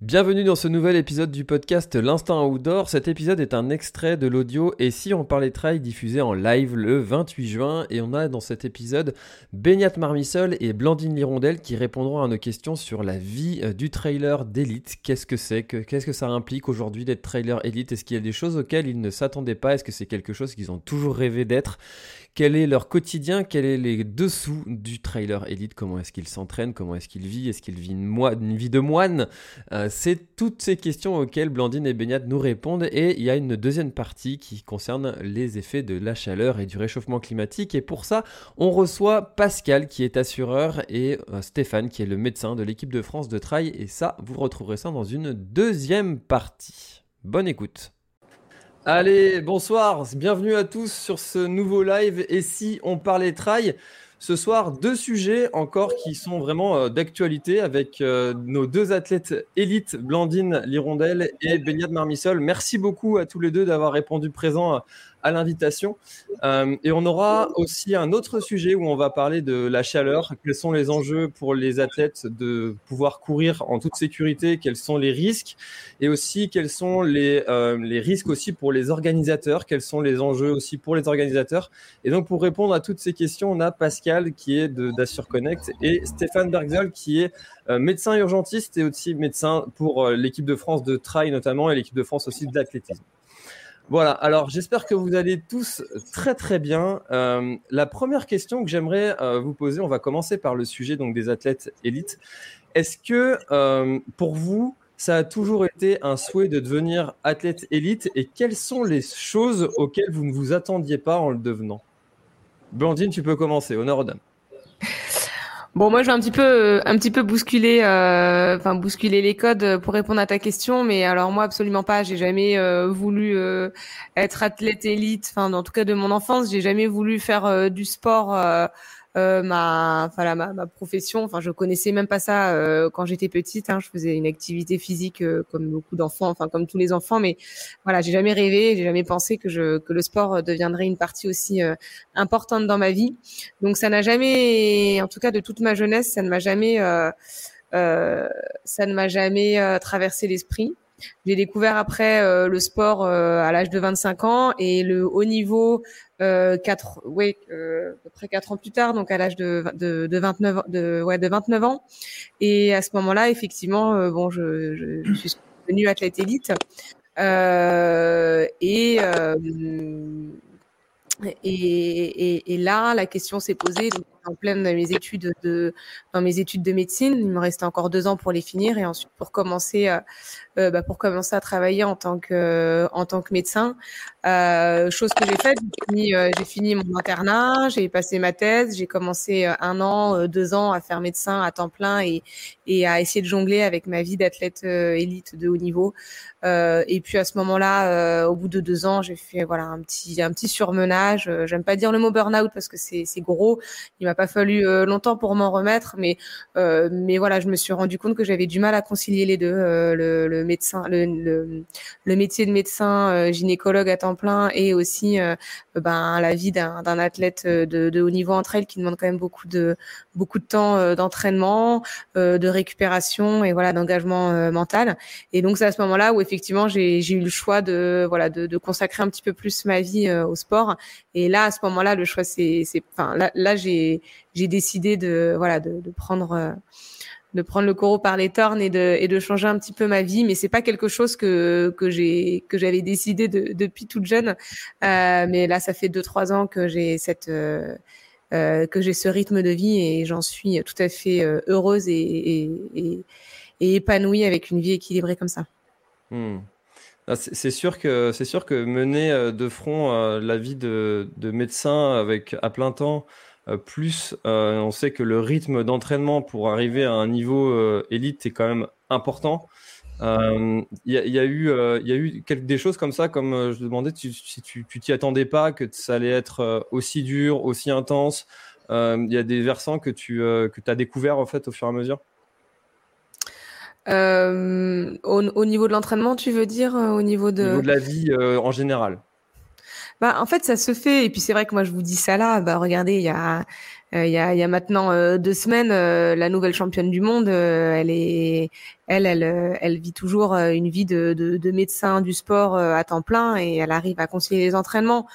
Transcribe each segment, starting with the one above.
Bienvenue dans ce nouvel épisode du podcast L'Instinct Outdoor. Cet épisode est un extrait de l'audio Et si on parlait trail diffusé en live le 28 juin. Et on a dans cet épisode Beignat Marmissol et Blandine Lirondelle qui répondront à nos questions sur la vie euh, du trailer d'élite. Qu'est-ce que c'est que, Qu'est-ce que ça implique aujourd'hui d'être trailer élite Est-ce qu'il y a des choses auxquelles ils ne s'attendaient pas? Est-ce que c'est quelque chose qu'ils ont toujours rêvé d'être? Quel est leur quotidien Quels est les dessous du trailer élite Comment est-ce qu'il s'entraîne Comment est-ce qu'il vit Est-ce qu'il vit une, vie de moine? Euh, C'est toutes ces questions auxquelles Blandine et Beignat nous répondent. Et il y a une deuxième partie qui concerne les effets de la chaleur et du réchauffement climatique. Et pour ça, on reçoit Pascal qui est assureur et euh, Stéphane qui est le médecin de l'équipe de France de trail. Et ça, vous retrouverez ça dans une deuxième partie. Bonne écoute Allez, bonsoir, bienvenue à tous sur ce nouveau live. Et si on parlait trail ce soir, deux sujets encore qui sont vraiment euh, d'actualité avec euh, nos deux athlètes élites, Blandine Lirondelle et Beignat Marmissol. Merci beaucoup à tous les deux d'avoir répondu présent à l'invitation. Euh, et on aura aussi un autre sujet où on va parler de la chaleur. Quels sont les enjeux pour les athlètes de pouvoir courir en toute sécurité? Quels sont les risques? Et aussi, quels sont les, euh, risques aussi pour les organisateurs? Quels sont les enjeux aussi pour les organisateurs? Et donc, pour répondre à toutes ces questions, on a Pascal qui est d'Assure Connect et Stéphane Bergzol qui est euh, médecin urgentiste et aussi médecin pour l'équipe de France de trail notamment et l'équipe de France aussi d'athlétisme. Voilà, alors j'espère que vous allez tous très très bien. Euh, la première question que j'aimerais euh, vous poser, on va commencer par le sujet des athlètes élites. Est-ce que euh, pour vous, ça a toujours été un souhait de devenir athlète élite et quelles sont les choses auxquelles vous ne vous attendiez pas en le devenant? Blandine, tu peux commencer, honneur aux dames. Bon, moi, je vais un petit peu, un petit peu bousculer, euh, enfin bousculer les codes pour répondre à ta question, mais alors moi, absolument pas. J'ai jamais euh, voulu euh, être athlète élite. Enfin, en tout cas de mon enfance, j'ai jamais voulu faire du sport euh, ma, enfin ma, ma, profession. Enfin, je connaissais même pas ça euh, quand j'étais petite. Hein, je faisais une activité physique euh, comme beaucoup d'enfants, enfin comme tous les enfants. Mais voilà, j'ai jamais rêvé, j'ai jamais pensé que je que le sport deviendrait une partie aussi importante dans ma vie. Donc ça n'a jamais, en tout cas de toute ma jeunesse, ça ne m'a jamais, ça ne m'a jamais traversé l'esprit. J'ai découvert après euh, le sport euh, à l'âge de 25 ans et le haut niveau euh, 4 ouais euh, à peu près 4 ans plus tard donc à l'âge de, de, de 29 de ouais de 29 ans. Et à ce moment-là effectivement bon je, je, je, suis devenue athlète élite. Et et, et, et, là, la question s'est posée en pleine dans mes études de dans mes études de médecine. Il me restait encore deux ans pour les finir et ensuite pour commencer euh, euh bah, pour commencer à travailler en tant que en tant que médecin. Euh, chose que j'ai faite, j'ai fini, euh, mon internat, j'ai passé ma thèse, j'ai commencé euh, un an, deux ans à faire médecin à temps plein et et à essayer de jongler avec ma vie d'athlète élite de haut niveau. et puis à ce moment-là, au bout de deux ans, j'ai fait voilà un petit un petit surmenage. J'aime pas dire le mot burn-out parce que c'est c'est gros. Il m'a pas fallu euh, longtemps pour m'en remettre, mais euh, mais voilà, je me suis rendu compte que j'avais du mal à concilier les deux, euh, le, le, médecin, le, le, le, métier de médecin gynécologue à temps plein et aussi ben la vie d'un athlète de, de, haut niveau entre elles qui demande quand même beaucoup de beaucoup de temps d'entraînement, de récupération et voilà d'engagement mental. Et donc c'est à ce moment-là où effectivement j'ai eu le choix de voilà de, de, consacrer un petit peu plus ma vie au sport. Et là à ce moment-là le choix c'est c'est enfin là, là j'ai j'ai décidé de voilà de, prendre euh, de prendre le coraux par les tornes et de, et de changer un petit peu ma vie. Mais c'est pas quelque chose que, que j'ai, que j'avais décidé de, depuis toute jeune. Euh, mais là, ça fait deux, trois ans que j'ai cette, euh, que j'ai ce rythme de vie et j'en suis tout à fait heureuse et, et, et, épanouie avec une vie équilibrée comme ça. Hmm. Ah, c'est sûr que c'est sûr que mener de front la vie de, de, médecin avec à plein temps, plus on sait que le rythme d'entraînement pour arriver à un niveau élite est quand même important. Il y, y, a eu, il y a eu quelques, des choses comme ça, comme je demandais si tu t'y attendais pas, que ça allait être aussi dur, aussi intense. Il y a des versants que tu que as découvert en fait au fur et à mesure? Euh, au, niveau de l'entraînement, tu veux dire au niveau de... Au niveau de la vie en général. Bah, en fait, ça se fait. Et puis c'est vrai que moi, je vous dis ça là. Bah, regardez, il y a, il y a, y a maintenant deux semaines, la nouvelle championne du monde, elle est, elle, elle, elle vit toujours une vie de, de, de médecin du sport à temps plein et elle arrive à concilier les entraînements.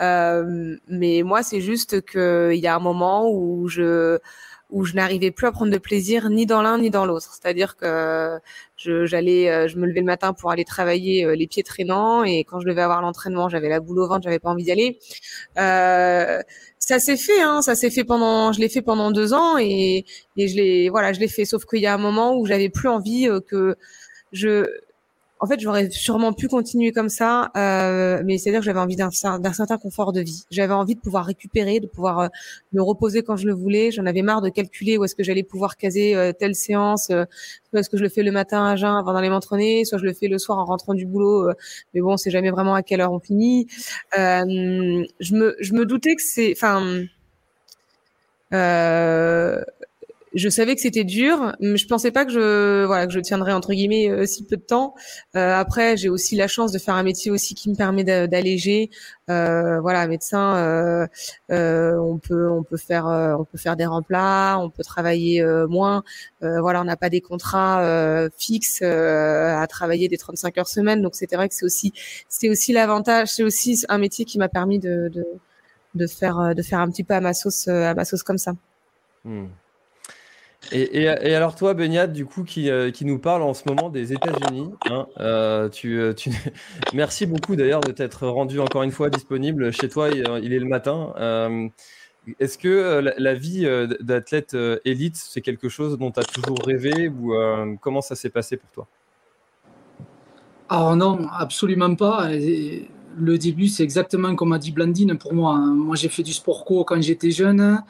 Euh, mais moi, c'est juste qu'il y a un moment où je où je n'arrivais plus à prendre de plaisir ni dans l'un ni dans l'autre. C'est-à-dire que je, j'allais, euh, je me levais le matin pour aller travailler euh, les pieds traînants et quand je devais avoir l'entraînement, j'avais la boule au ventre, j'avais pas envie d'y aller. Euh, ça s'est fait, hein, ça s'est fait pendant, je l'ai fait pendant deux ans et, et je l'ai, voilà, je l'ai fait. Sauf qu'il y a un moment où j'avais plus envie que je, en fait, j'aurais sûrement pu continuer comme ça, euh, mais c'est-à-dire que j'avais envie d'un certain confort de vie. J'avais envie de pouvoir récupérer, de pouvoir euh, me reposer quand je le voulais. J'en avais marre de calculer où est-ce que j'allais pouvoir caser euh, telle séance. soit est-ce que je le fais le matin à jeun avant d'aller m'entraîner, soit je le fais le soir en rentrant du boulot. mais bon, c'est jamais vraiment à quelle heure on finit. je me je me doutais que c'est, enfin je savais que c'était dur, mais je pensais pas que je voilà que je tiendrais entre guillemets euh, si peu de temps. Euh, après, j'ai aussi la chance de faire un métier aussi qui me permet d'alléger. Euh, voilà, médecin, euh, euh, on peut on peut faire on peut faire des remplats, on peut travailler moins. voilà, on n'a pas des contrats fixes à travailler des 35 heures semaine, donc c'est vrai que c'est aussi c'est aussi l'avantage, c'est aussi un métier qui m'a permis de, de de faire de faire un petit peu à ma sauce à ma sauce comme ça. Hmm. Et, alors toi, Beniat, du coup, qui, euh, qui, nous parle en ce moment des États-Unis. Hein, euh, euh. Merci beaucoup d'ailleurs de t'être rendu encore une fois disponible chez toi. Il, est le matin. Est-ce que la, vie d'athlète élite, c'est quelque chose dont tu as toujours rêvé ou comment ça s'est passé pour toi? Alors non, absolument pas. Le début, c'est exactement comme a dit Blandine pour moi. Hein. Moi, j'ai fait du sport co quand j'étais jeune.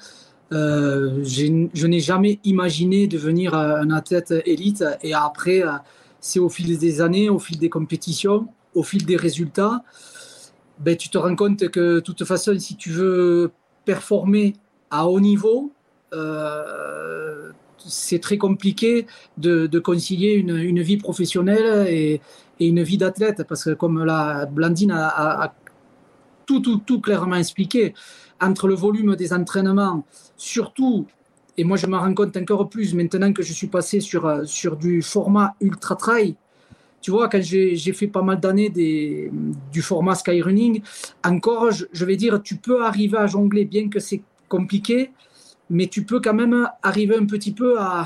Euh, je n'ai jamais imaginé devenir euh, un athlète élite. Et après, euh, c'est au fil des années, au fil des compétitions, au fil des résultats, ben, tu te rends compte que de toute façon, si tu veux performer à haut niveau, c'est très compliqué de, concilier une, vie professionnelle et, une vie d'athlète. Parce que comme la Blandine a, a tout, tout, tout clairement expliqué, entre le volume des entraînements, surtout, et moi je me rends compte encore plus maintenant que je suis passé sur, euh, sur du format ultra trail. Tu vois, quand j'ai fait pas mal d'années du format skyrunning, encore, je, vais dire, tu peux arriver à jongler, bien que c'est compliqué, mais tu peux quand même arriver un petit peu à,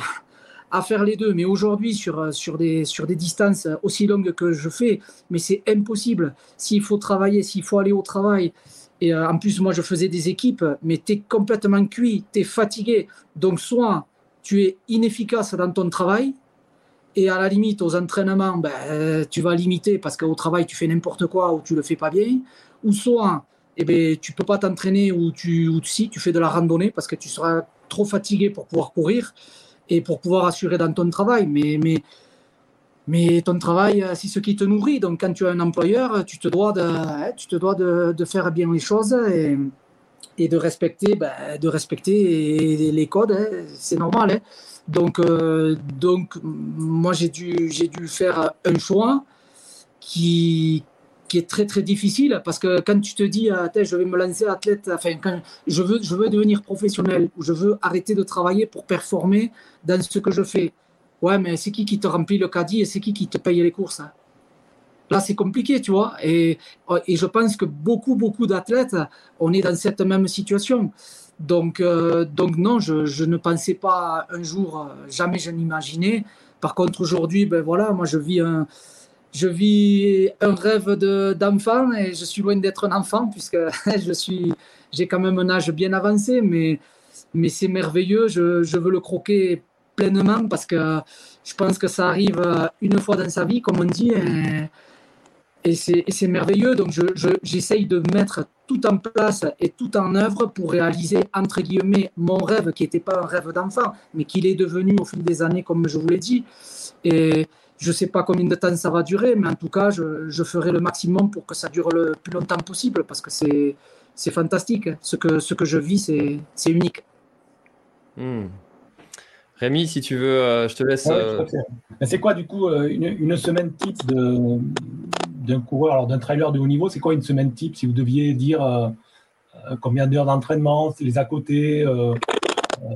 à faire les deux. Mais aujourd'hui, sur, sur, des, sur des distances aussi longues que je fais, mais c'est impossible. S'il faut travailler, s'il faut aller au travail, et euh, en plus, moi, je faisais des équipes, mais tu es complètement cuit, tu es fatigué. Donc, soit tu es inefficace dans ton travail, et à la limite, aux entraînements, ben, tu vas limiter parce qu'au travail, tu fais n'importe quoi ou tu le fais pas bien. Ou soit, eh ben, tu peux pas t'entraîner ou, tu, ou si tu fais de la randonnée parce que tu seras trop fatigué pour pouvoir courir et pour pouvoir assurer dans ton travail. Mais mais ton travail, euh, c'est ce qui te nourrit. Donc, quand tu as un employeur, tu te dois de, hein, tu te dois de, faire bien les choses et, de respecter, ben, de respecter les codes. Hein. C'est normal. Hein. Donc, euh, donc, moi, j'ai dû, j'ai dû faire un choix qui, qui est très très difficile parce que quand tu te dis ah, je vais me lancer athlète, enfin je veux je veux devenir professionnel ou je veux arrêter de travailler pour performer dans ce que je fais, Ouais, mais c'est qui qui te remplit le caddie et c'est qui qui te paye les courses hein? Là, c'est compliqué, tu vois. Et, et, je pense que beaucoup, beaucoup d'athlètes, on est dans cette même situation. Donc, euh, donc non, je, je, ne pensais pas un jour, euh, jamais je n'imaginais. Par contre, aujourd'hui, ben voilà, moi, je vis un, je vis un rêve d'enfant et je suis loin d'être un enfant puisque je suis, j'ai quand même un âge bien avancé, mais, mais c'est merveilleux. Je, je, veux le croquer pleinement parce que je pense que ça arrive une fois dans sa vie, comme on dit. Et, c'est merveilleux. Donc, j'essaye je, de mettre tout en place et tout en œuvre pour réaliser, entre guillemets, mon rêve qui n'était pas un rêve d'enfant, mais qu'il est devenu au fil des années, comme je vous l'ai dit. Et je ne sais pas combien de temps ça va durer, mais en tout cas, je, je, ferai le maximum pour que ça dure le plus longtemps possible parce que c'est fantastique. Ce que, ce que je vis, c'est unique. Hmm. Rémi, si tu veux, euh, je te laisse. Euh, c'est quoi du coup euh, une, une semaine type d'un coureur, alors d'un trailer de haut niveau C'est quoi une semaine type si vous deviez dire combien d'heures d'entraînement, les à côté,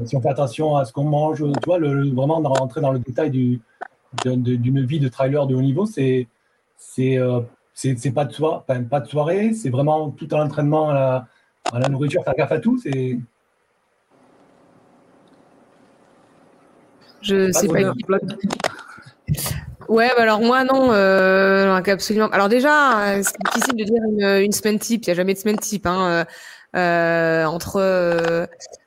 si on fait attention à ce qu'on mange, tu vois, le, vraiment rentrer dans le détail du, d'une vie de trailer de haut niveau, c'est pas de soirée, pas de soirée, c'est vraiment tout à l'entraînement, à la, à la nourriture, faire gaffe à tout. C'est Je sais pas. Ouais, bah alors moi non, euh, absolument. Alors déjà, euh, c'est difficile de dire une, une semaine type. Il y a jamais de semaine type. Hein. Euh, entre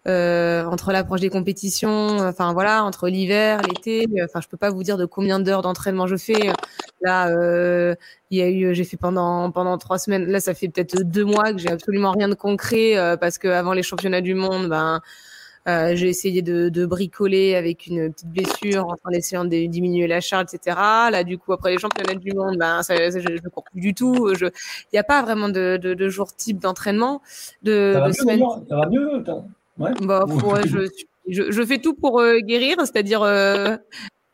euh, entre l'approche des compétitions, enfin voilà, entre l'hiver, l'été. Enfin, je peux pas vous dire de combien d'heures d'entraînement je fais. Là, il y a eu, j'ai fait pendant pendant trois semaines. Là, ça fait peut-être deux mois que j'ai absolument rien de concret parce que avant les championnats du monde, ben euh, j'ai essayé de, de, bricoler avec une petite blessure en essayant de diminuer la charge, etc. Là, du coup, après les championnats du monde, ben, ça, je ne cours plus du tout. Il n'y a pas vraiment de, de, de jour type d'entraînement. De, ça, va mieux, ça va mieux ouais. Bah, ouais, je, je, je, fais tout pour euh, guérir, c'est-à-dire euh,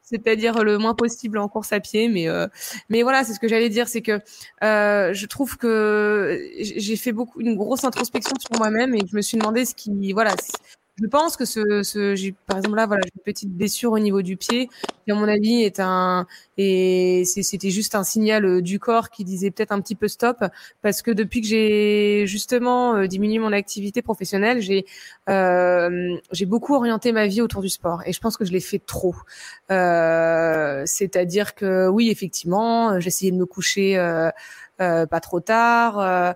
c'est-à-dire le moins possible en course à pied. Mais euh, mais voilà, c'est ce que j'allais dire, c'est que euh, je trouve que j'ai fait beaucoup une grosse introspection sur moi-même et je me suis demandé ce qui voilà je pense que ce, ce j'ai par exemple là voilà une petite blessure au niveau du pied qui à mon avis est un et c'était juste un signal euh, du corps qui disait peut-être un petit peu stop parce que depuis que j'ai justement euh, diminué mon activité professionnelle j'ai euh, j'ai beaucoup orienté ma vie autour du sport et je pense que je l'ai fait trop. Euh, c'est-à-dire que oui effectivement j'essayais de me coucher euh, pas trop tard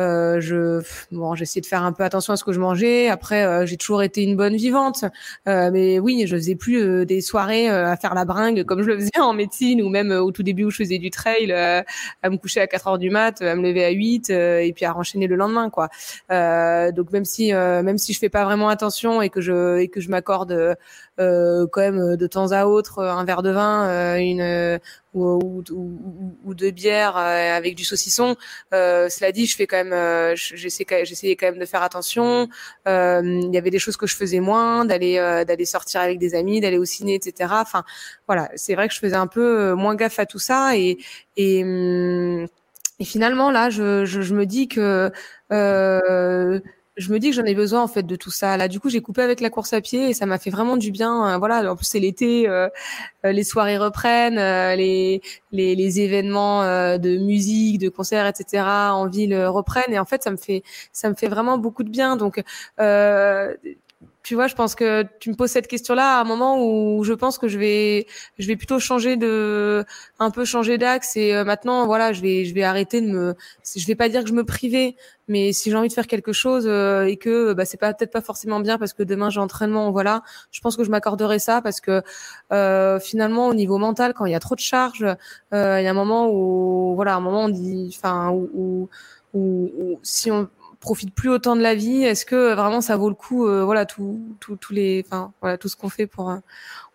euh, je bon, essayé de faire un peu attention à ce que je mangeais. Après, euh, j'ai toujours été une bonne vivante, euh, mais oui, je faisais plus euh, des soirées à faire la bringue comme je le faisais en médecine ou même au tout début où je faisais du trail, à me coucher à 4 heures du mat, à me lever à 8 et puis à enchaîner le lendemain, quoi. donc même si même si je fais pas vraiment attention et que je et que je m'accorde quand même de temps à autre un verre de vin, une ou, ou, ou, de bière euh, avec du saucisson. Euh, cela dit, je fais quand même, euh, j'essayais quand même de faire attention. Il y avait des choses que je faisais moins, d'aller d'aller sortir avec des amis, d'aller au ciné, etc. Enfin, voilà, c'est vrai que je faisais un peu moins gaffe à tout ça et et, hum, finalement là, je, me dis que euh, je me dis que j'en ai besoin en fait de tout ça. Là, du coup, j'ai coupé avec la course à pied et ça m'a fait vraiment du bien. Euh, voilà, en plus c'est l'été, euh, euh, les soirées reprennent, les, les, les événements de musique, de concerts, etc. en ville reprennent et en fait ça me fait ça me fait vraiment beaucoup de bien. Donc tu vois, je pense que tu me poses cette question-là à un moment où je pense que je vais, je vais plutôt changer de, un peu changer d'axe et euh, maintenant, voilà, je vais, je vais arrêter de me, je vais pas dire que je me privais, mais si j'ai envie de faire quelque chose euh, et que bah, c'est pas peut-être pas forcément bien parce que demain j'ai entraînement, voilà, je pense que je m'accorderai ça parce que euh, finalement au niveau mental, quand il y a trop de charges, il y a un moment où, voilà, un moment on dit, enfin, où, où, où si on profite plus autant de la vie Est-ce que vraiment ça vaut le coup euh, Voilà, tout, tout, tous les, enfin voilà, tout ce qu'on fait pour euh,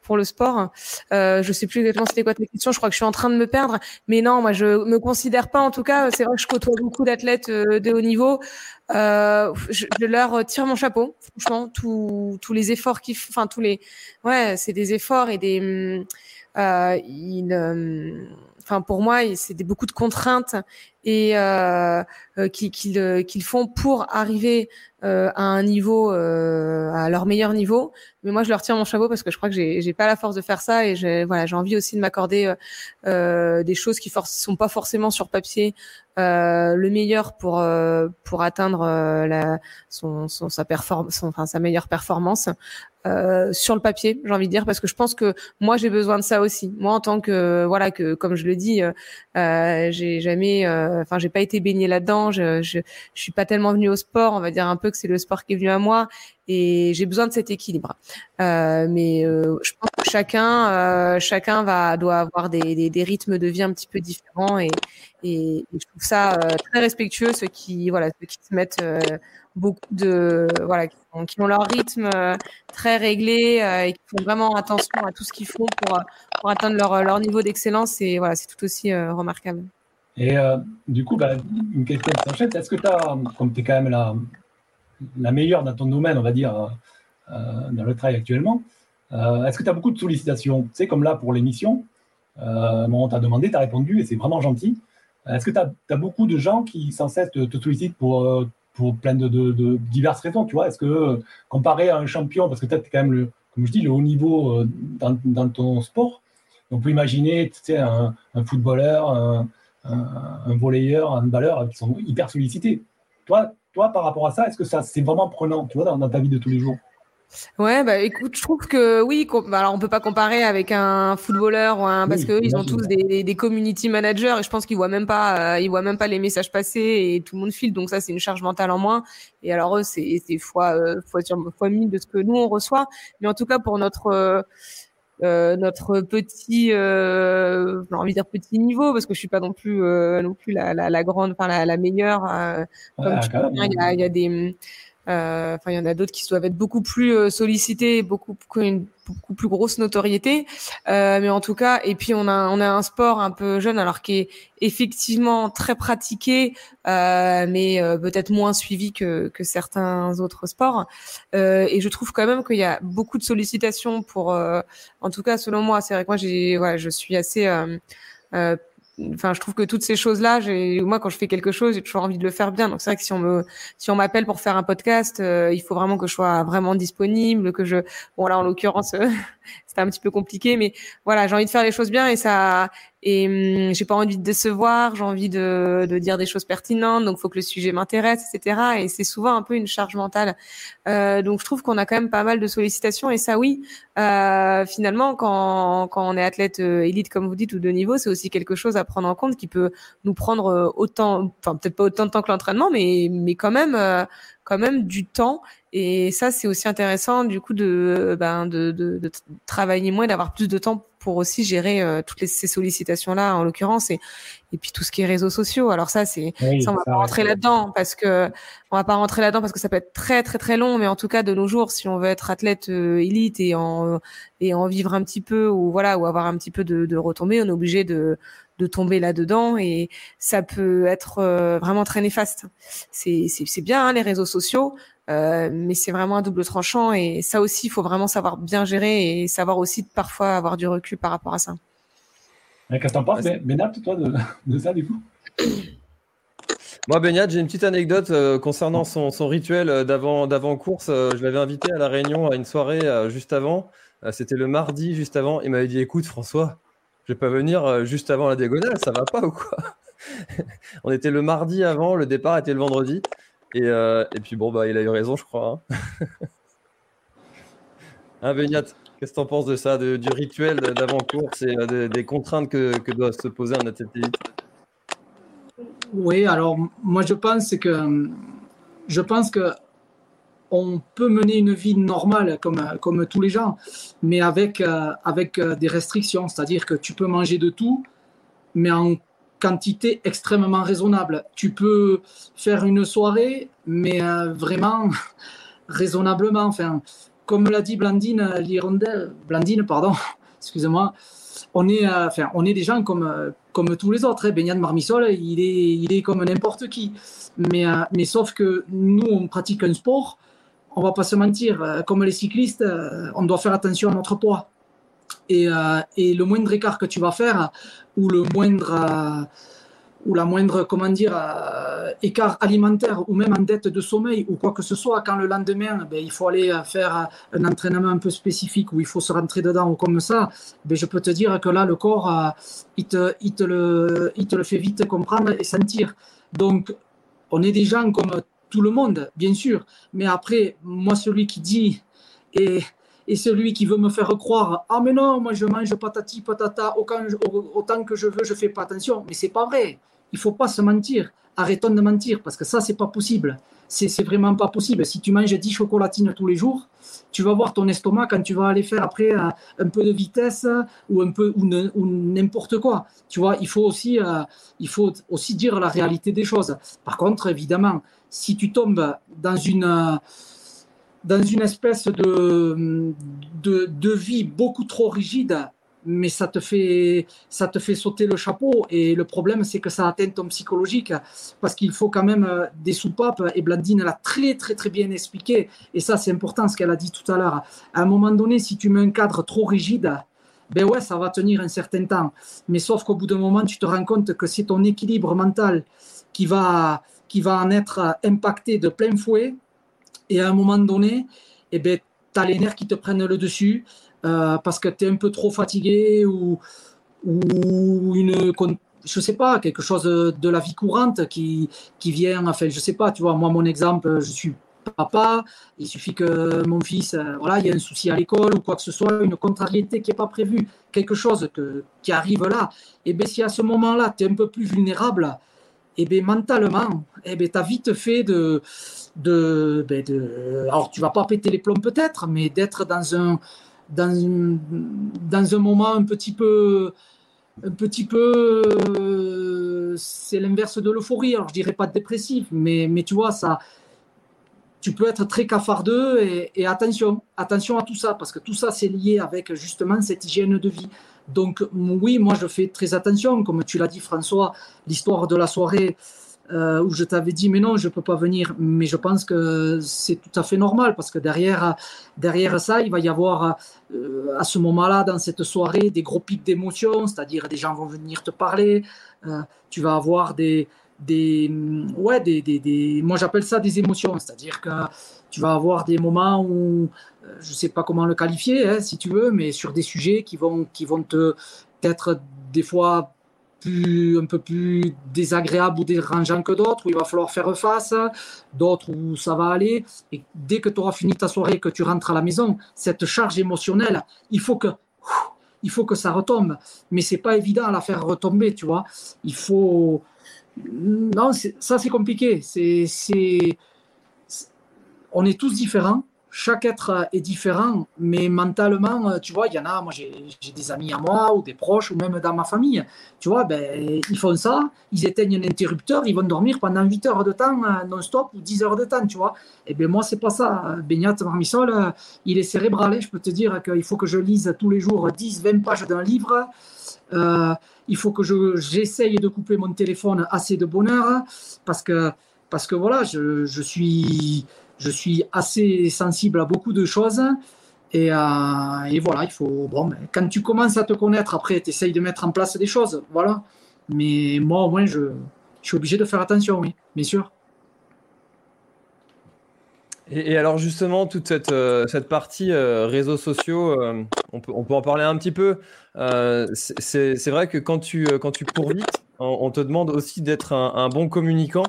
pour le sport? Euh, je sais plus exactement c'était quoi ta question. Je crois que je suis en train de me perdre, mais non, moi je me considère pas. En tout cas, c'est vrai que je côtoie beaucoup d'athlètes euh, de haut niveau. Euh, je, je, leur tire mon chapeau. Franchement, tous les efforts qui, enfin tous les, ouais, c'est des efforts et des, euh, ils, enfin pour moi, c'est beaucoup de contraintes et euh, euh qu'ils euh, qu'ils font pour arriver euh, à un niveau, euh, à leur meilleur niveau. Mais moi, je leur tire mon chapeau parce que je crois que j'ai pas la force de faire ça et j'ai voilà, j'ai envie aussi de m'accorder euh, des choses qui sont pas forcément sur papier le meilleur pour pour atteindre la son, son sa performance, enfin sa meilleure performance. Euh, sur le papier, j'ai envie de dire, parce que je pense que moi j'ai besoin de ça aussi. Moi, en tant que voilà que comme je le dis, euh, j'ai jamais enfin, j'ai pas été baignée là-dedans. Je, je, je suis pas tellement venue au sport. On va dire un peu que c'est le sport qui est venu à moi et j'ai besoin de cet équilibre. Euh, mais euh, je pense que chacun, euh, chacun va doit avoir des, des, des, rythmes de vie un petit peu différents et, et, je trouve ça euh, très respectueux ceux qui voilà ceux qui se mettent euh, beaucoup de voilà qui ont, qui ont, leur rythme très réglé et qui font vraiment attention à tout ce qu'ils font pour pour atteindre leur leur niveau d'excellence et voilà c'est tout aussi remarquable. Et du coup, bah, une question s'enchaîne, est-ce que tu as, comme tu es quand même la meilleure dans ton domaine, on va dire, euh, euh, dans le travail actuellement. Euh, est-ce que tu as beaucoup de sollicitations? Tu sais, comme là pour l'émission, on t'a demandé, tu as répondu et c'est vraiment gentil. Est-ce que tu as, beaucoup de gens qui sans cesse te, sollicitent pour, pour plein de, diverses raisons tu vois? Est-ce que comparé à un champion, parce que tu es quand même, le, comme je dis, le haut niveau dans, ton sport, on peut imaginer tu sais, un, footballeur, un, un, volleyeur, un handballeur qui sont hyper sollicités. Toi, toi, par rapport à ça, est-ce que ça c'est vraiment prenant, tu vois, dans, ta vie de tous les jours? Ouais, bah écoute, je trouve que oui, bah, alors on peut pas comparer avec un footballeur ou un, parce que ils ont tous des, des, community managers et je pense qu'ils voient même pas, euh, ils voient même pas les messages passer et tout le monde file, donc ça c'est une charge mentale en moins. Et alors eux c'est fois euh, fois fois mille de ce que nous on reçoit, mais en tout cas pour notre euh, euh, notre petit, euh, j'ai envie de dire petit niveau parce que je suis pas non plus euh, non plus la, la, la grande, enfin la, la meilleure. Euh, comme tu il y a, il y a des euh, enfin, il y en a d'autres qui doivent être beaucoup plus euh, sollicités, beaucoup, beaucoup plus grosse notoriété. Euh, mais en tout cas, et puis on a on a un sport un peu jeune, alors qui est effectivement très pratiqué, mais peut-être moins suivi que que certains autres sports. et je trouve quand même qu'il y a beaucoup de sollicitations pour, en tout cas selon moi, c'est vrai que moi j'ai, ouais, je suis assez enfin je trouve que toutes ces choses là j'ai moi quand je fais quelque chose j'ai toujours envie de le faire bien. Donc c'est vrai que si on me si on m'appelle pour faire un podcast euh, il faut vraiment que je sois vraiment disponible que je bon là en l'occurrence euh, c'était un petit peu compliqué mais voilà j'ai envie de faire les choses bien et ça et hum, j'ai pas envie de décevoir j'ai envie de, de dire des choses pertinentes donc faut que le sujet m'intéresse etc et c'est souvent un peu une charge mentale. Euh, donc je trouve qu'on a quand même pas mal de sollicitations et ça oui. Euh, finalement quand quand on est athlète euh, élite comme vous dites ou de niveau c'est aussi quelque chose à prendre en compte qui peut nous prendre euh, autant enfin peut-être pas autant de temps que l'entraînement mais mais quand même euh, quand même du temps. Et ça c'est aussi intéressant du coup de ben de, de, de travailler moins d'avoir plus de temps pour aussi gérer euh, toutes les, ces sollicitations là en l'occurrence et et puis tout ce qui est réseaux sociaux. Alors ça c'est ça on va pas rentrer là-dedans parce que on va pas rentrer là-dedans parce que ça peut être très très très long mais en tout cas de nos jours si on veut être athlète euh, élite et en et en vivre un petit peu ou voilà ou avoir un petit peu de, de retombées, on est obligé de de tomber là-dedans et ça peut être euh, vraiment très néfaste. C'est c'est bien hein, les réseaux sociaux, euh, mais c'est vraiment un double tranchant et ça aussi, il faut vraiment savoir bien gérer et savoir aussi parfois avoir du recul par rapport à ça. Qu'est-ce que t'en penses, Benat, toi, de, de, ça, du coup? Moi, Benyat, j'ai une petite anecdote euh, concernant son, son rituel euh, d'avant-course. je l'avais invité à La Réunion à une soirée juste avant. C'était le mardi, juste avant. Il m'avait dit Écoute, François, je vais pas venir juste avant la diagonale, ça va pas ou quoi? On était le mardi avant, le départ était le vendredi. Et, euh, puis bon, bah, il a eu raison, je crois. Hein, hein qu'est-ce que tu en penses de ça, du rituel d'avant-course et euh, des contraintes que, que, doit se poser un athlète Oui, alors moi je pense que je pense que on peut mener une vie normale comme, comme tous les gens, mais avec, euh, avec des restrictions, c'est-à-dire que tu peux manger de tout, mais en quantité extrêmement raisonnable. Tu peux faire une soirée, mais euh, vraiment raisonnablement. Enfin, comme l'a dit Blandine Lirondelle, Blandine, pardon, excusez-moi, on est, euh, enfin, on est des gens comme, euh, comme tous les autres. Hein. Beignan Marmisol, il est, il est comme n'importe qui. Mais, mais sauf que nous, on pratique un sport, on va pas se mentir, comme les cyclistes, on doit faire attention à notre poids. Et, et, le moindre écart que tu vas faire, ou le moindre euh, ou la moindre comment dire euh, écart alimentaire ou même en dette de sommeil ou quoi que ce soit quand le lendemain ben, il faut aller faire un entraînement un peu spécifique où il faut se rentrer dedans ou comme ça ben, je peux te dire que là le corps euh, il te, il te le il te le fait vite comprendre et sentir donc on est des gens comme tout le monde bien sûr mais après moi celui qui dit et celui qui veut me faire croire ah mais non moi je mange patati patata autant, autant que je veux je fais pas attention mais c'est pas vrai il faut pas se mentir. Arrêtons de mentir parce que ça, c'est pas possible. C'est vraiment pas possible. Si tu manges 10 chocolatines tous les jours, tu vas voir ton estomac quand tu vas aller faire après euh, un peu de vitesse ou un peu ou n'importe quoi. Tu vois, il faut aussi euh, il faut aussi dire la réalité des choses. Par contre, évidemment, si tu tombes dans une dans une espèce de, de, de vie beaucoup trop rigide mais ça te fait ça te fait sauter le chapeau. Et le problème c'est que ça atteint ton psychologique parce qu'il faut quand même euh, des soupapes. Et Blandine l'a très très très bien expliqué. Et ça c'est important ce qu'elle a dit tout à l'heure. À un moment donné si tu mets un cadre trop rigide ben ouais ça va tenir un certain temps. Mais sauf qu'au bout d'un moment tu te rends compte que c'est ton équilibre mental qui va qui va en être impacté de plein fouet. Et à un moment donné eh ben tu as les nerfs qui te prennent le dessus euh, parce que tu es un peu trop fatigué ou, ou une je sais pas, quelque chose de la vie courante qui, qui vient, enfin, je sais pas, tu vois, moi, mon exemple, je suis papa, il suffit que mon fils, euh, voilà, il y a un souci à l'école ou quoi que ce soit, une contrariété qui n'est pas prévue, quelque chose que, qui arrive là, et bien si à ce moment-là, tu es un peu plus vulnérable, et bien mentalement, et bien tu as vite fait de, de, ben de, alors tu vas pas péter les plombs peut-être, mais d'être dans un, dans, dans un moment un petit peu, un petit peu, c'est l'inverse de l'euphorie. Alors je dirais pas dépressif, mais, mais tu vois ça, tu peux être très cafardeux et, et, attention, attention à tout ça parce que tout ça c'est lié avec justement cette hygiène de vie. Donc oui, moi je fais très attention, comme tu l'as dit François, l'histoire de la soirée euh, où je t'avais dit mais non, je peux pas venir. Mais je pense que c'est tout à fait normal parce que derrière, derrière ça, il va y avoir euh, à ce moment-là, dans cette soirée, des gros pics d'émotions, c'est-à-dire des gens vont venir te parler. Euh, tu vas avoir des, des, ouais, des, des, des moi j'appelle ça des émotions, c'est-à-dire que tu vas avoir des moments où je sais pas comment le qualifier, hein, si tu veux, mais sur des sujets qui vont, qui vont te être des fois un peu plus désagréable ou dérangeant que d'autres, où il va falloir faire face, d'autres où ça va aller. Et dès que tu auras fini ta soirée, que tu rentres à la maison, cette charge émotionnelle, il faut que, il faut que ça retombe. Mais c'est pas évident à la faire retomber, tu vois. Il faut. Non, ça c'est compliqué. C'est, on est tous différents chaque être est différent, mais mentalement, euh, tu vois, il y en a, moi j'ai des amis à moi ou des proches ou même dans ma famille, tu vois, ben, ils font ça, ils éteignent un interrupteur, ils vont dormir pendant 8 heures de temps euh, non-stop ou 10 heures de temps, tu vois. Et bien moi, c'est pas ça. Beignat Marmisol, euh, il est cérébral, hein. je peux te dire qu'il faut que je lise tous les jours 10, 20 pages d'un livre. il faut que j'essaye de couper mon téléphone assez de bonheur parce que, parce que voilà, je, je suis je suis assez sensible à beaucoup de choses. Et, euh, voilà, il faut. Bon, ben, quand tu commences à te connaître, après, tu essayes de mettre en place des choses. Voilà. Mais moi, au moins, je, suis obligé de faire attention, oui, bien sûr. Et, alors justement, toute cette, euh, cette partie euh, réseaux sociaux, on, peut, on, peut, en parler un petit peu. c'est vrai que quand tu, quand tu cours vite, on, te demande aussi d'être un, bon communicant.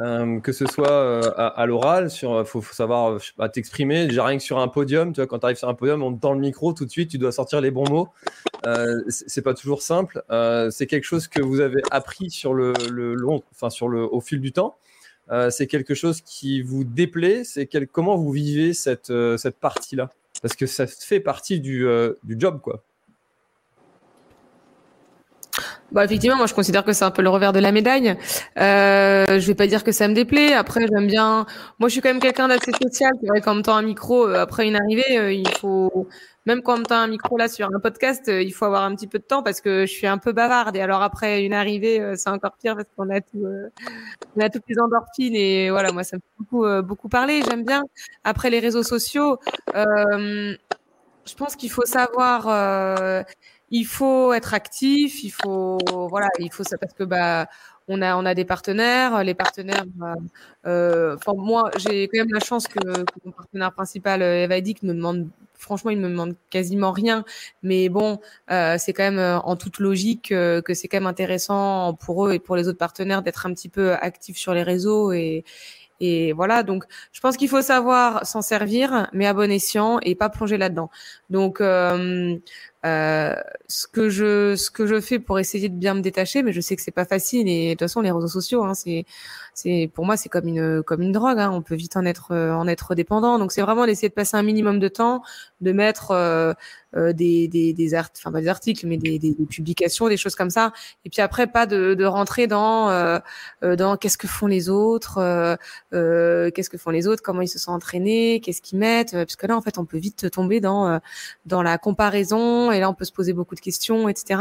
Euh, que ce soit euh, à, l'oral, sur, euh, faut, savoir t'exprimer. Déjà rien que sur un podium, tu vois, quand tu arrives sur un podium, on te tend le micro tout de suite, tu dois sortir les bons mots. Euh, c'est pas toujours simple. c'est quelque chose que vous avez appris sur le, long, enfin sur le, au fil du temps. c'est quelque chose qui vous déplaît. C'est comment vous vivez cette, cette partie-là? Parce que ça fait partie du, du job, quoi. Bah effectivement, moi je considère que c'est un peu le revers de la médaille. Euh, je vais pas dire que ça me déplaît. Après, j'aime bien. Moi, je suis quand même quelqu'un d'assez social. C'est vrai qu'en même un micro euh, après une arrivée, euh, il faut même quand tu as un micro là sur un podcast, euh, il faut avoir un petit peu de temps parce que je suis un peu bavarde. Et alors après une arrivée, c'est encore pire parce qu'on a tout, on a toutes les endorphines et voilà, moi ça me fait beaucoup beaucoup parler. J'aime bien. Après les réseaux sociaux, je pense qu'il faut savoir il faut être actif, il faut voilà, il faut ça parce que bah on a on a des partenaires, les partenaires. Euh, enfin moi j'ai quand même la chance que, mon partenaire principal euh, Evadic me demande franchement il me demande quasiment rien, mais bon euh, c'est quand même euh, en toute logique que c'est quand même intéressant pour eux et pour les autres partenaires d'être un petit peu actifs sur les réseaux et et voilà, donc je pense qu'il faut savoir s'en servir, mais à bon escient et pas plonger là-dedans. Donc, euh, euh, ce que je ce que je fais pour essayer de bien me détacher, mais je sais que c'est pas facile et de toute façon les réseaux sociaux, hein, c'est c'est pour moi c'est comme une comme une drogue, hein, on peut vite en être en être dépendant. Donc c'est vraiment d'essayer de passer un minimum de temps, de mettre euh, euh, des des des, art enfin pas des articles, mais des, des, publications, des choses comme ça. Et puis après pas de, de rentrer dans euh, dans qu'est-ce que font les autres, qu'est-ce que font les autres, comment ils se sont entraînés, qu'est-ce qu'ils mettent, parce que là en fait on peut vite tomber dans dans la comparaison et là on peut se poser beaucoup de questions, etc.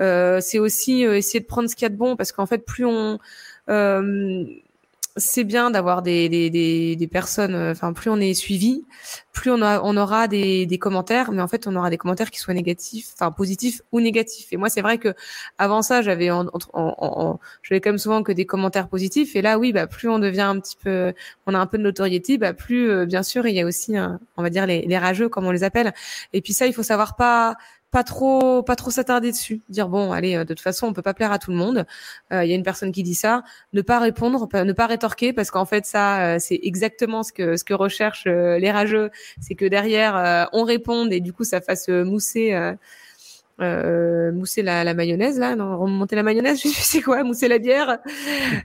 Euh, c'est aussi euh, essayer de prendre ce qu'il y a de bon parce qu'en fait plus on euh, c'est bien d'avoir des, des, des, des, personnes, euh, enfin plus on est suivi, plus on, a, on aura des, des commentaires, mais en fait on aura des commentaires qui soient négatifs, enfin positifs ou négatifs. Et moi c'est vrai que avant ça j'avais en, en, j'avais quand même souvent que des commentaires positifs, et là oui bah plus on devient un petit peu, on a un peu de notoriété, bah plus bien sûr il y a aussi, on va dire les, les rageux comme on les appelle. Et puis ça il faut savoir pas pas trop pas trop s'attarder dessus. Dire bon allez euh, de toute façon on peut pas plaire à tout le monde. Euh, il y a une personne qui dit ça. Ne pas répondre ne pas rétorquer parce qu'en fait ça euh, c'est exactement ce que ce que recherchent les rageux. C'est que derrière on réponde et du coup ça fasse mousser euh, mousser la, la, mayonnaise là, non, remonter la mayonnaise, je sais quoi, mousser la bière,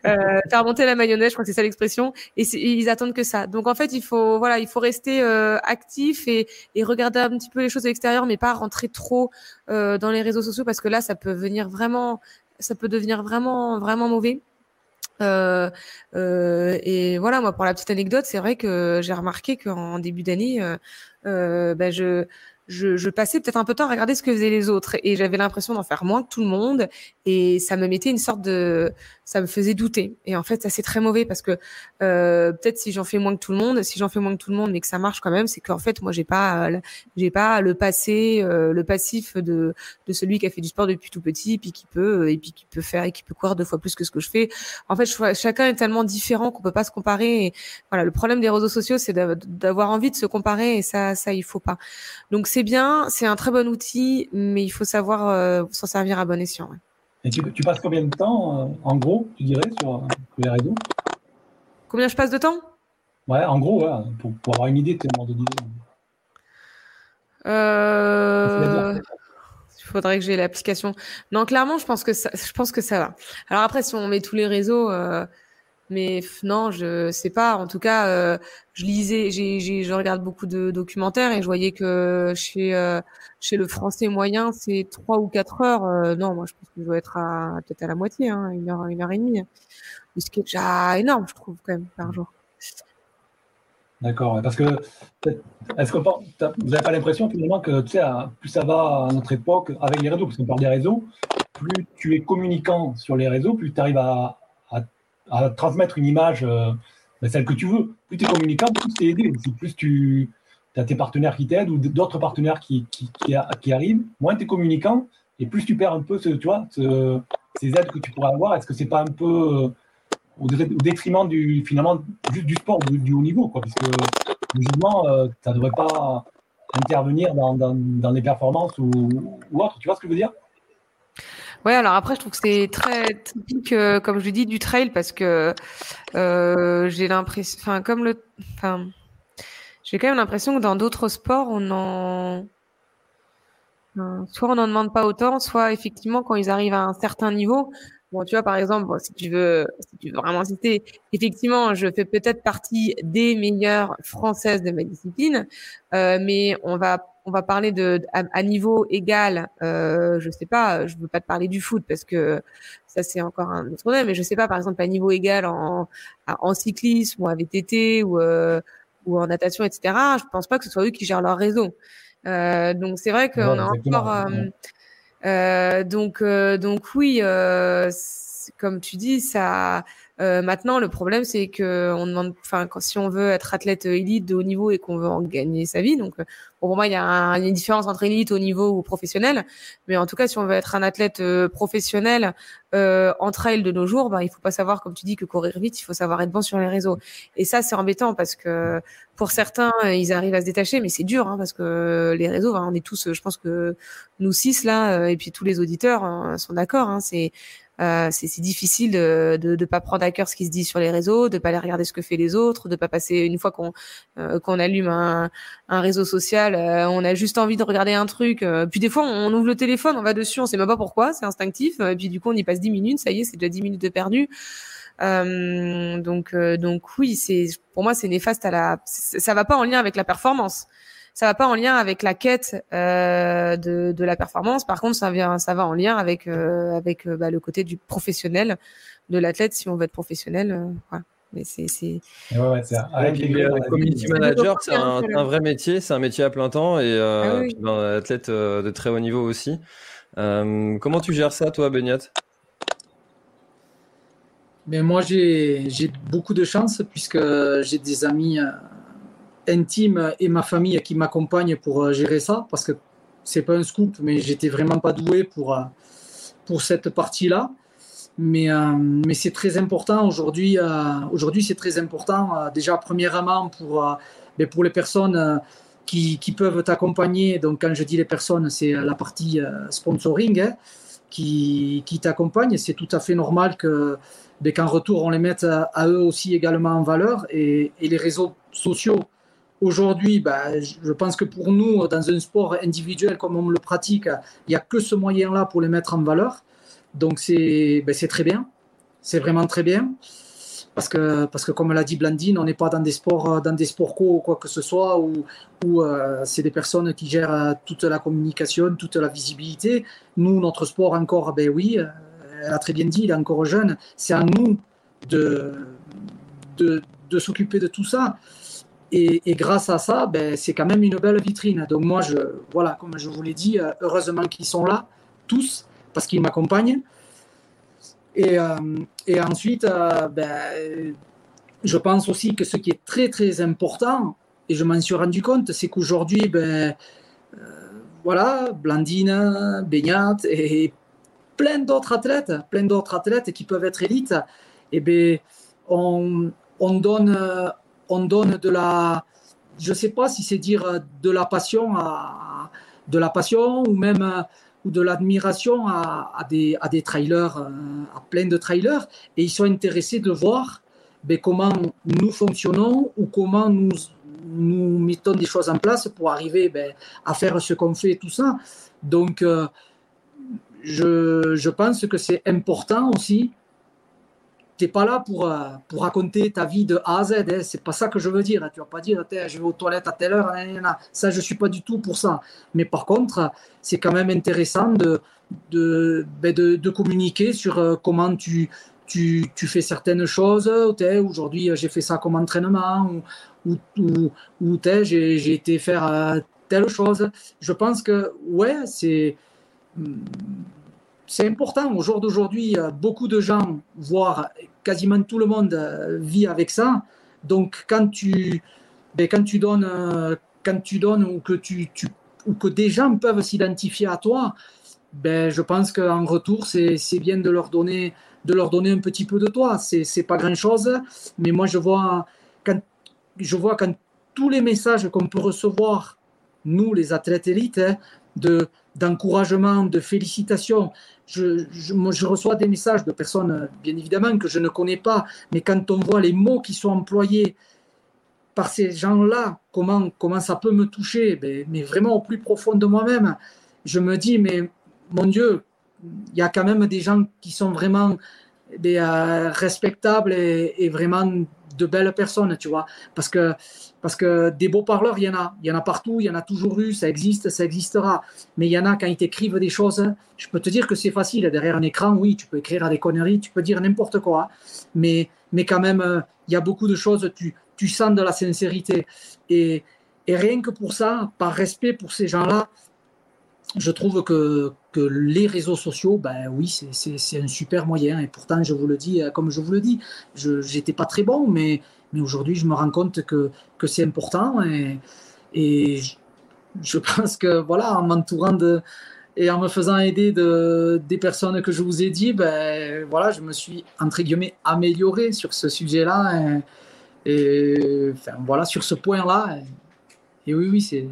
euh, faire monter la mayonnaise, je crois que c'est ça l'expression, et, ils attendent que ça. Donc en fait, il faut voilà, il faut rester euh, actif et, et, regarder un petit peu les choses de l'extérieur, mais pas rentrer trop euh, dans les réseaux sociaux parce que là, ça peut venir vraiment, ça peut devenir vraiment vraiment mauvais. Euh, euh, et voilà, moi pour la petite anecdote, c'est vrai que j'ai remarqué qu'en début d'année, euh, euh ben je je, je passais peut-être un peu de temps à regarder ce que faisaient les autres et j'avais l'impression d'en faire moins que tout le monde et ça me mettait une sorte de ça me faisait douter. Et en fait ça c'est très mauvais parce que euh, peut-être si j'en fais moins que tout le monde si j'en fais moins que tout le monde mais que ça marche quand même c'est qu'en fait moi j'ai pas j'ai pas le passé euh, le passif de de celui qui a fait du sport depuis tout petit et puis qui peut et puis qui peut faire et qui peut courir deux fois plus que ce que je fais. En fait chacun est tellement différent qu'on peut pas se comparer voilà le problème des réseaux sociaux c'est d'avoir envie de se comparer et ça ça il faut pas. Donc c'est bien, c'est un très bon outil, mais il faut savoir euh, s'en servir à bon escient. Et tu, passes combien de temps, euh, en gros, tu dirais, sur, les réseaux Combien je passe de temps? Ouais, en gros, pour, avoir une idée de de euh... Il faudrait que j'ai l'application. Non, clairement, je pense que ça, je pense que ça va. Alors après, si on met tous les réseaux, euh, mais non, je sais pas. En tout cas, euh, je lisais, j'ai, je regarde beaucoup de documentaires et je voyais que chez euh, chez le français moyen, c'est trois ou quatre heures. Euh, non, moi, je pense que je dois être à peut-être à la moitié, hein, une heure, une heure et demie. Ce qui est déjà énorme, je trouve quand même par jour. D'accord, parce que est-ce que vous n'avez pas l'impression finalement que tu sais, plus ça va à notre époque avec les réseaux, parce qu'on parle des réseaux, plus tu es communicant sur les réseaux, plus tu arrives à à transmettre une image, euh, ben, celle que tu veux. Plus tu es communicant, plus tu es aidé. Plus tu as tes partenaires qui t'aident ou d'autres partenaires qui, qui, arrivent, moins tu es communicant et plus tu perds un peu ce, ces aides que tu pourrais avoir. Est-ce que c'est pas un peu euh, au, détriment du, finalement juste du sport, du, haut niveau, quoi, puisque logiquement, euh, ça ne devrait pas intervenir dans, dans, les performances ou autre. Tu vois ce que je veux dire? Ouais, alors après, je trouve que c'est très typique, euh, comme je dis, du trail parce que euh, j'ai l'impression, enfin, comme le, enfin, j'ai quand même l'impression que dans d'autres sports, on en, soit on n'en demande pas autant, soit effectivement, quand ils arrivent à un certain niveau, Bon, tu vois, par exemple, si tu veux, si tu veux vraiment citer, effectivement, je fais peut-être partie des meilleures françaises de ma discipline, euh, mais on va on va parler de à, niveau égal. Euh, je sais pas, je veux pas te parler du foot parce que ça c'est encore un autre problème, mais je sais pas, par exemple, à niveau égal en en cyclisme ou à VTT ou euh, ou en natation, etc. Je pense pas que ce soit eux qui gèrent leur réseau. Euh, donc c'est vrai qu'on a encore euh, donc, euh, donc oui, euh, comme tu dis, ça. Maintenant, le problème, c'est que on demande, enfin, si on veut être athlète élite de haut niveau et qu'on veut en gagner sa vie, donc pour moi, il y, a une différence entre élite, haut niveau ou professionnel. Mais en tout cas, si on veut être un athlète professionnel euh, en trail de nos jours, bah, il faut pas savoir, comme tu dis, que courir vite, il faut savoir être bon sur les réseaux. Et ça, c'est embêtant parce que pour certains, ils arrivent à se détacher, mais c'est dur hein, parce que les réseaux, bah, on est tous, je pense que nous six là, et puis tous les auditeurs hein, sont d'accord. Hein, c'est Euh, c'est difficile de ne pas prendre à cœur ce qui se dit sur les réseaux, de pas aller regarder ce que fait les autres, de pas passer une fois qu'on euh, qu'on allume un, un, réseau social, euh, on a juste envie de regarder un truc. puis des fois, on ouvre le téléphone, on va dessus, on sait même pas pourquoi, c'est instinctif. Et puis du coup, on y passe 10 minutes, ça y est, c'est déjà 10 minutes de perdu. donc donc oui, c'est pour moi c'est néfaste à la. Ça va pas en lien avec la performance ça va pas en lien avec la quête euh, de, de, la performance. Par contre, ça vient, ça va en lien avec euh, avec euh, bah, le côté du professionnel de l'athlète si on veut être professionnel. Euh, voilà. Mais c'est c'est. Ouais, avec les, community manager, c'est un, un, vrai métier, c'est un métier à plein temps et ah, oui. ben, athlète de très haut niveau aussi. comment tu gères ça, toi, Beniat mais moi, j'ai beaucoup de chance puisque j'ai des amis intime et ma famille qui m'accompagnent pour euh, gérer ça, parce que c'est pas un scoop, mais j'étais vraiment pas doué pour, euh, pour cette partie-là. Mais, euh, mais c'est très important aujourd'hui. aujourd'hui, c'est très important. déjà, premièrement, pour, mais pour les personnes qui, qui peuvent t'accompagner. Donc, quand je dis les personnes, c'est la partie sponsoring hein, qui, qui t'accompagne. C'est tout à fait normal que ben, qu'en retour, on les mette à, eux aussi également en valeur. Et les réseaux sociaux Aujourd'hui, bah, je pense que pour nous, dans un sport individuel comme on le pratique, il n'y a que ce moyen-là pour les mettre en valeur. Donc c'est ben, très bien. C'est vraiment très bien. Parce que, comme l'a dit Blandine, on n'est pas dans des sports dans des sports co ou quoi que ce soit, où, euh, c'est des personnes qui gèrent euh, toute la communication, toute la visibilité. Nous, notre sport encore, ben oui, euh, elle a très bien dit, il est encore jeune. C'est à nous de s'occuper de tout ça. Et, grâce à ça, ben, c'est quand même une belle vitrine. Donc moi, voilà, comme je vous l'ai dit, euh, heureusement qu'ils sont là, tous, parce qu'ils m'accompagnent. Et, euh, ensuite, euh, ben, je pense aussi que ce qui est très très important, et je m'en suis rendu compte, c'est qu'aujourd'hui, ben, voilà, Blandine, Beignat et plein d'autres athlètes, plein d'autres athlètes qui peuvent être élites, et ben, on, on donne on donne de la, je sais pas si c'est dire euh, de la passion de la passion ou même euh, ou de l'admiration à, des, à des trailers, euh, à plein de trailers, et ils sont intéressés de voir ben, comment nous fonctionnons ou comment nous, nous mettons des choses en place pour arriver ben, à faire ce qu'on fait, tout ça. Donc, je, je, pense que c'est important aussi pas là pour, euh, pour raconter ta vie de A à Z. Hein. C'est pas ça que je veux dire. Tu vas pas dire, je vais aux toilettes à telle heure. Ça, je suis pas du tout pour ça. Mais par contre, c'est quand même intéressant de, de, ben de, communiquer sur euh, comment tu, tu, tu fais certaines choses. Aujourd'hui, j'ai fait ça comme entraînement ou, ou, ou, j'ai été faire euh, telle chose. Je pense que, ouais, c'est c'est important. Au jour d'aujourd'hui, beaucoup de gens, voire quasiment tout le monde euh, vit avec ça. Donc, quand tu, ben, quand tu donnes, euh, quand tu donnes ou que, tu, tu ou que des gens peuvent s'identifier à toi, ben, je pense qu'en retour, c'est bien de leur, donner, de leur donner un petit peu de toi. C'est pas grand-chose, mais moi, je vois, quand, je vois quand tous les messages qu'on peut recevoir, nous, les athlètes élites, hein, de d'encouragement, de félicitations. Je, je, reçois des messages de personnes, bien évidemment, que je ne connais pas, mais quand on voit les mots qui sont employés par ces gens-là, comment, comment ça peut me toucher, mais, ben, mais vraiment au plus profond de moi-même, je me dis, mais mon Dieu, il y a quand même des gens qui sont vraiment des, euh, respectables et, et, vraiment de belles personnes, tu vois. Parce que parce que des beaux parleurs, il y en a. Il y en a partout, il y en a toujours eu, ça existe, ça existera. Mais il y en a quand ils t'écrivent des choses, je peux te dire que c'est facile. Derrière un écran, oui, tu peux écrire à des conneries, tu peux dire n'importe quoi. Mais, mais quand même, euh, il y a beaucoup de choses, tu, tu sens de la sincérité. Et, rien que pour ça, par respect pour ces gens-là, je trouve que, que les réseaux sociaux, ben oui, c'est un super moyen. Et pourtant, je vous le dis, euh, comme je vous le dis, je n'étais pas très bon, mais mais aujourd'hui, je me rends compte que, que c'est important et, et je, pense que voilà, en m'entourant de et en me faisant aider de, des personnes que je vous ai dit, ben voilà, je me suis entre guillemets amélioré sur ce sujet-là et, enfin, voilà sur ce point-là. Et, oui, oui, c'est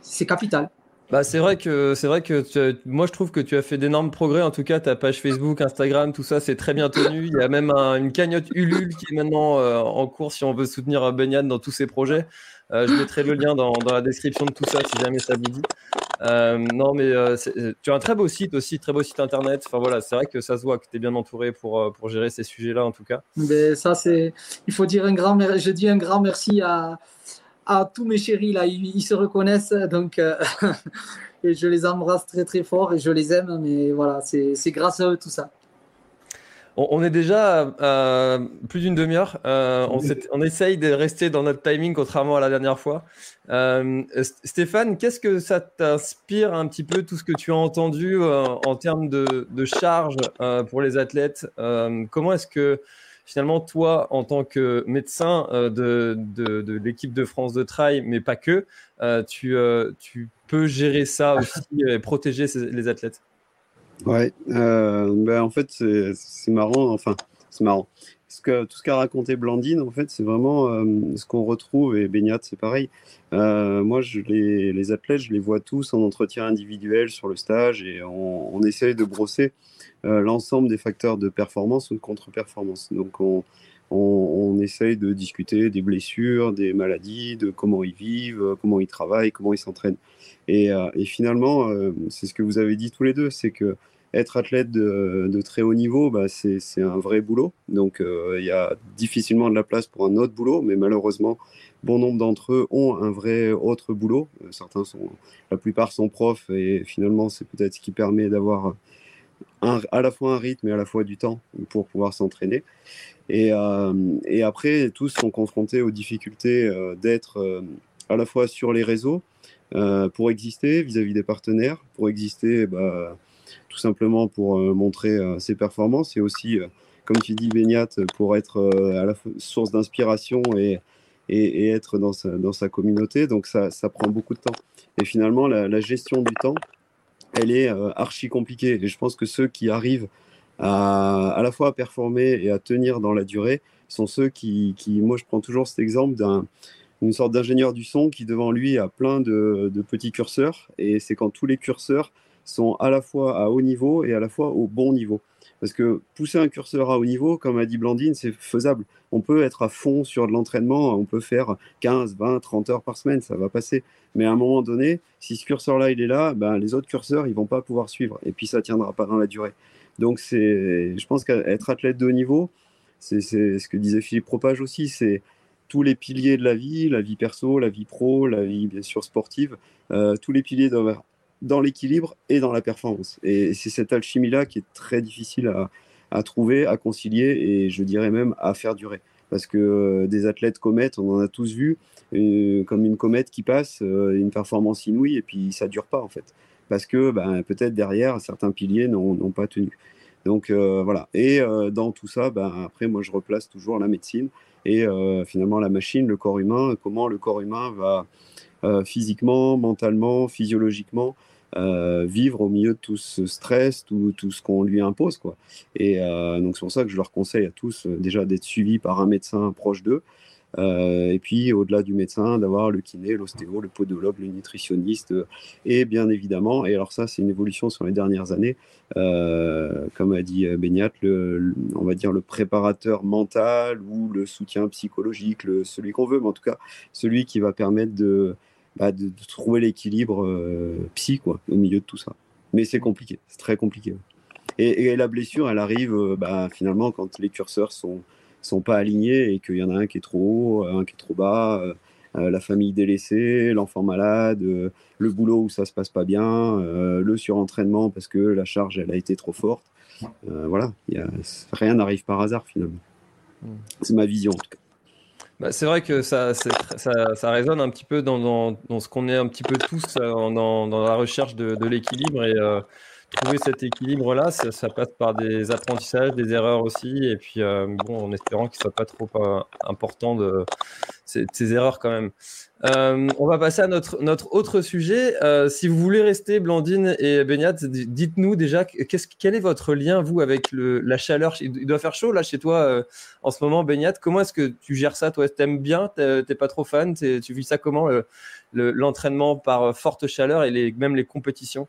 c'est capital. Bah, c'est vrai que c'est vrai que moi je trouve que tu as fait d'énormes progrès. En tout cas, ta page Facebook, Instagram, tout ça, c'est très bien tenu. Il y a même une cagnotte Ulule qui est maintenant euh, en cours si on veut soutenir Benyan dans tous ses projets. Euh, je mettrai le lien dans, dans, la description de tout ça si jamais ça vous dit. Euh, non, mais tu as un très beau site aussi, très beau site internet. Enfin voilà, c'est vrai que ça se voit que tu es bien entouré pour, pour gérer ces sujets-là en tout cas. Mais ça, c'est. Il faut dire un grand. Je dis un grand merci à à tous mes chéris là, ils, se reconnaissent donc euh, et je les embrasse très très fort et je les aime, mais voilà, c'est grâce à eux tout ça. On, est déjà plus d'une demi-heure. Euh, on, on, essaye de rester dans notre timing, contrairement à la dernière fois. Euh, Stéphane, qu'est-ce que ça t'inspire un petit peu tout ce que tu as entendu en termes de, de charge pour les athlètes Comment est-ce que finalement, toi, en tant que médecin euh, de, de, l'équipe de France de trail, mais pas que, euh, tu, euh, tu peux gérer ça aussi et protéger les athlètes? Ouais, ben en fait, c'est marrant. Enfin, c'est marrant. Tout ce qu'a raconté Blandine, en fait, c'est vraiment ce qu'on retrouve, et Beignat, c'est pareil. moi, je les, les, athlètes, je les vois tous en entretien individuel sur le stage et on, essaye de brosser euh, l'ensemble des facteurs de performance ou de contre-performance. Donc on, essaye de discuter des blessures, des maladies, de comment ils vivent, euh, comment ils travaillent, comment ils s'entraînent. Euh, et, finalement, c'est ce que vous avez dit tous les deux, c'est que être athlète de, très haut niveau, bah, c'est un vrai boulot. Donc il y a difficilement de la place pour un autre boulot, mais malheureusement, bon nombre d'entre eux ont un vrai autre boulot. certains sont, la plupart sont profs, et finalement, c'est peut-être ce qui permet d'avoir à la fois un rythme et à la fois du temps pour pouvoir s'entraîner. Et, euh, après, tous sont confrontés aux difficultés euh, d'être euh, à la fois sur les réseaux pour exister vis-à-vis des partenaires, pour exister bah, tout simplement pour montrer ses performances et aussi, comme tu dis, Beignat, pour être à la source d'inspiration et, être dans sa, communauté. Donc ça, prend beaucoup de temps. Et finalement, la, gestion du temps, elle est euh, archi compliquée. Et je pense que ceux qui arrivent à, à la fois à performer et à tenir dans la durée sont ceux qui, qui moi je prends toujours cet exemple d'un une sorte d'ingénieur du son qui devant lui a plein de petits curseurs et c'est quand tous les curseurs sont à la fois à haut niveau et à la fois au bon niveau. Parce que pousser un curseur à haut niveau, comme a dit Blandine, c'est faisable. On peut être à fond sur de l'entraînement, on peut faire 15, 20, 30 heures par semaine, ça va passer. Mais à un moment donné, si ce curseur-là, il est là, ben, les autres curseurs, ils vont pas pouvoir suivre. Et puis, ça tiendra pas dans la durée. Donc, c'est, je pense qu'être athlète de haut niveau, c'est ce que disait Philippe Propage aussi, c'est tous les piliers de la vie, la vie perso, la vie pro, la vie bien sûr sportive, euh, tous les piliers doivent dans l'équilibre et dans la performance. Et c'est cette alchimie-là qui est très difficile à, trouver, à concilier et je dirais même à faire durer. Parce que euh, des athlètes comètes, on en a tous vu, euh, comme une comète qui passe, euh, une performance inouïe et puis ça dure pas en fait. Parce que ben, peut-être derrière, certains piliers n'ont pas tenu. Donc voilà. Et dans tout ça, ben, après, moi, je replace toujours la médecine et finalement la machine, le corps humain, comment le corps humain va physiquement, mentalement, physiologiquement euh, vivre au milieu de tout ce stress, tout, tout ce qu'on lui impose. Quoi. Et euh, donc c'est pour ça que je leur conseille à tous euh, déjà d'être suivis par un médecin proche d'eux. et puis au-delà du médecin, d'avoir le kiné, l'ostéo, le podologue, le nutritionniste, et bien évidemment, et alors ça c'est une évolution sur les dernières années, comme a dit Beignat, on va dire le préparateur mental ou le soutien psychologique, celui qu'on veut, mais en tout cas celui qui va permettre de, bah, de, trouver l'équilibre euh, psy quoi, au milieu de tout ça. Mais c'est compliqué, c'est très compliqué. Et, la blessure, elle arrive euh, bah, finalement quand les curseurs sont sont pas alignés et qu'il y en a un qui est trop haut, un qui est trop bas, euh, la famille délaissée, l'enfant malade, le boulot où ça se passe pas bien, le surentraînement parce que la charge elle a été trop forte. voilà, y a, rien n'arrive par hasard finalement. Mmh. C'est ma vision en tout cas. Bah, c'est vrai que ça, ça, ça, résonne un petit peu dans, ce qu'on est un petit peu tous euh, dans, la recherche de, de l'équilibre. Et euh, trouver cet équilibre-là, ça, passe par des apprentissages, des erreurs aussi, et puis bon, en espérant qu'il ne soit pas trop important de ces, erreurs quand même. Euh, on va passer à notre, notre autre sujet. Euh, si vous voulez rester, Blandine et Beignat, dites-nous déjà quel est votre lien, vous, avec le, la chaleur? Il doit faire chaud là chez toi euh, en ce moment, Beignat. Comment est-ce que tu gères ça Toi, t'aimes bien? T'es pas trop fan? Tu vis ça comment L'entraînement par forte chaleur et même les compétitions?